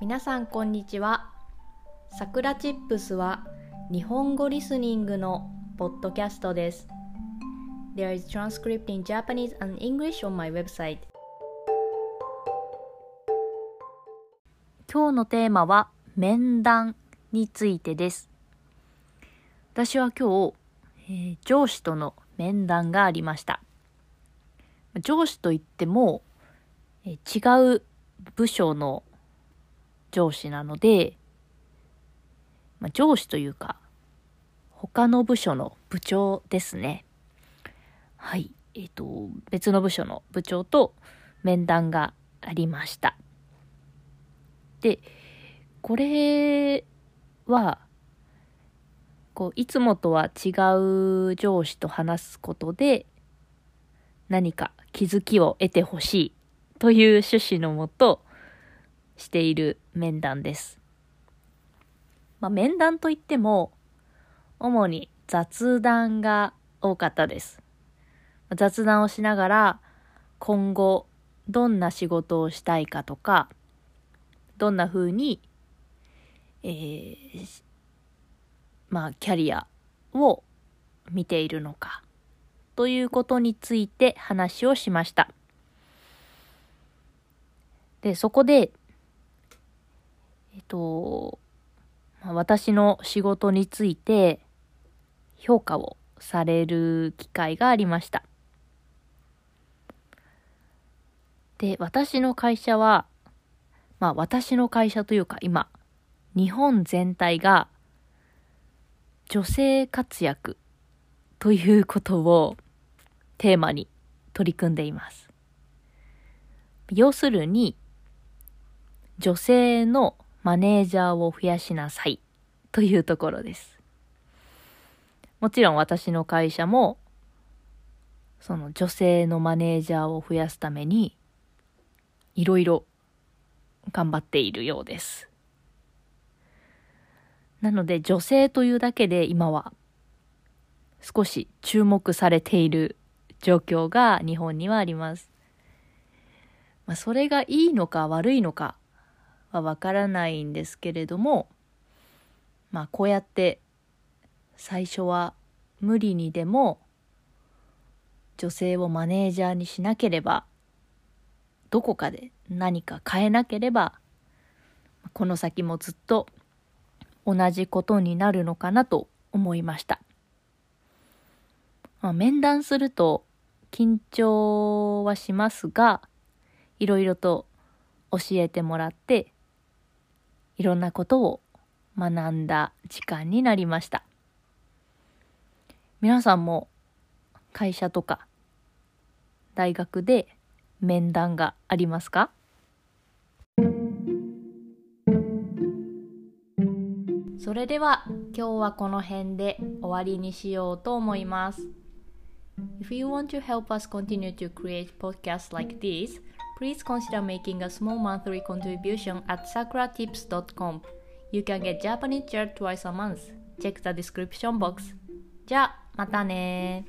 皆さんこんにちは。さくらチップスは日本語リスニングのポッドキャストです。There is transcript in Japanese and English on my website. 今日のテーマは面談についてです。私は今日、えー、上司との面談がありました。上司といっても、えー、違う部署の上司なので、まあ、上司というか、他の部署の部長ですね。はい。えっ、ー、と、別の部署の部長と面談がありました。で、これは、こう、いつもとは違う上司と話すことで、何か気づきを得てほしいという趣旨のもと、している面談です。まあ、面談といっても、主に雑談が多かったです。雑談をしながら、今後、どんな仕事をしたいかとか、どんな風に、えー、まあ、キャリアを見ているのか、ということについて話をしました。で、そこで、えっと、私の仕事について評価をされる機会がありました。で、私の会社は、まあ私の会社というか今、日本全体が女性活躍ということをテーマに取り組んでいます。要するに、女性のマネージャーを増やしなさいというところです。もちろん私の会社も、その女性のマネージャーを増やすために、いろいろ頑張っているようです。なので女性というだけで今は少し注目されている状況が日本にはあります。まあ、それがいいのか悪いのかはわからないんですけれどもまあこうやって最初は無理にでも女性をマネージャーにしなければどこかで何か変えなければこの先もずっと同じことになるのかなと思いました。まあ、面談すると緊張はしますがいろいろと教えてもらっていろんなことを学んだ時間になりました。皆さんも会社とか大学で面談がありますか？それでは今日はこの辺で終わりにしようと思います。If you want to help us continue to create podcasts like this, please consider making a small monthly contribution at sakuratips.com. You can get Japanese chair twice a month. Check the description box. じゃあ、またね